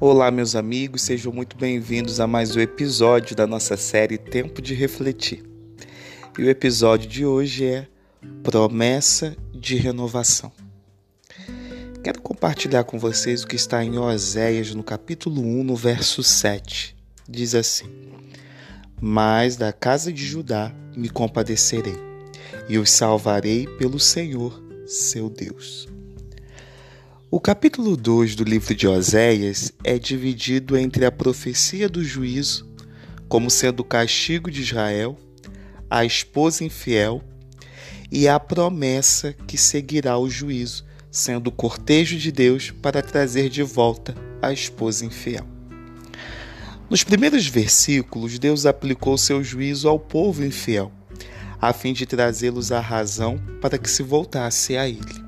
Olá, meus amigos, sejam muito bem-vindos a mais um episódio da nossa série Tempo de Refletir. E o episódio de hoje é Promessa de Renovação. Quero compartilhar com vocês o que está em Oséias, no capítulo 1, no verso 7. Diz assim: Mas da casa de Judá me compadecerei, e os salvarei pelo Senhor, seu Deus. O capítulo 2 do livro de Oséias é dividido entre a profecia do juízo, como sendo o castigo de Israel, a esposa infiel e a promessa que seguirá o juízo, sendo o cortejo de Deus para trazer de volta a esposa infiel. Nos primeiros versículos, Deus aplicou seu juízo ao povo infiel, a fim de trazê-los à razão para que se voltasse a ele.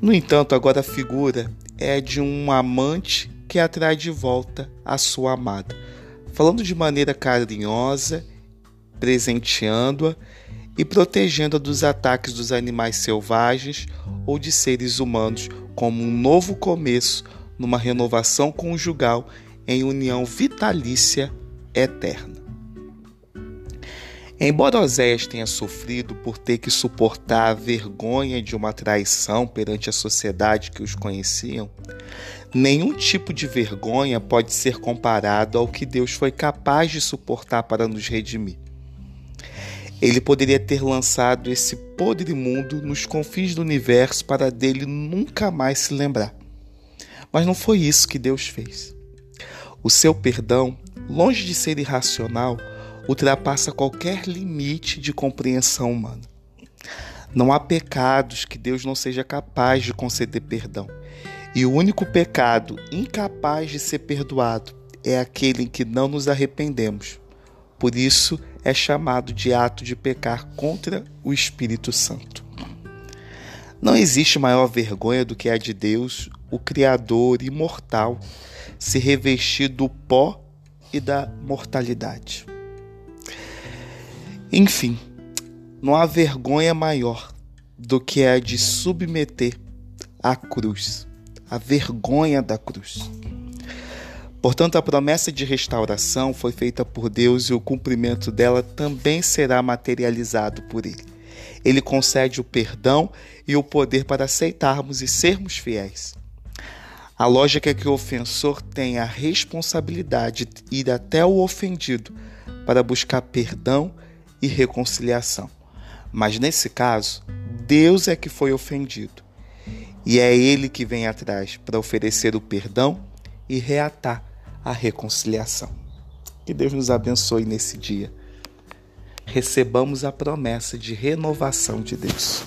No entanto, agora a figura é de um amante que atrai de volta a sua amada, falando de maneira carinhosa, presenteando-a e protegendo-a dos ataques dos animais selvagens ou de seres humanos, como um novo começo numa renovação conjugal em união vitalícia eterna. Embora Oséias tenha sofrido por ter que suportar a vergonha de uma traição perante a sociedade que os conheciam, nenhum tipo de vergonha pode ser comparado ao que Deus foi capaz de suportar para nos redimir. Ele poderia ter lançado esse podre mundo nos confins do universo para dele nunca mais se lembrar. Mas não foi isso que Deus fez. O seu perdão, longe de ser irracional, ultrapassa qualquer limite de compreensão humana. Não há pecados que Deus não seja capaz de conceder perdão. E o único pecado incapaz de ser perdoado é aquele em que não nos arrependemos. Por isso é chamado de ato de pecar contra o Espírito Santo. Não existe maior vergonha do que a de Deus, o Criador imortal, se revestir do pó e da mortalidade. Enfim, não há vergonha maior do que a de submeter à cruz, a vergonha da cruz. Portanto, a promessa de restauração foi feita por Deus e o cumprimento dela também será materializado por Ele. Ele concede o perdão e o poder para aceitarmos e sermos fiéis. A lógica é que o ofensor tem a responsabilidade de ir até o ofendido para buscar perdão e reconciliação. Mas nesse caso, Deus é que foi ofendido. E é Ele que vem atrás para oferecer o perdão e reatar a reconciliação. Que Deus nos abençoe nesse dia. Recebamos a promessa de renovação de Deus.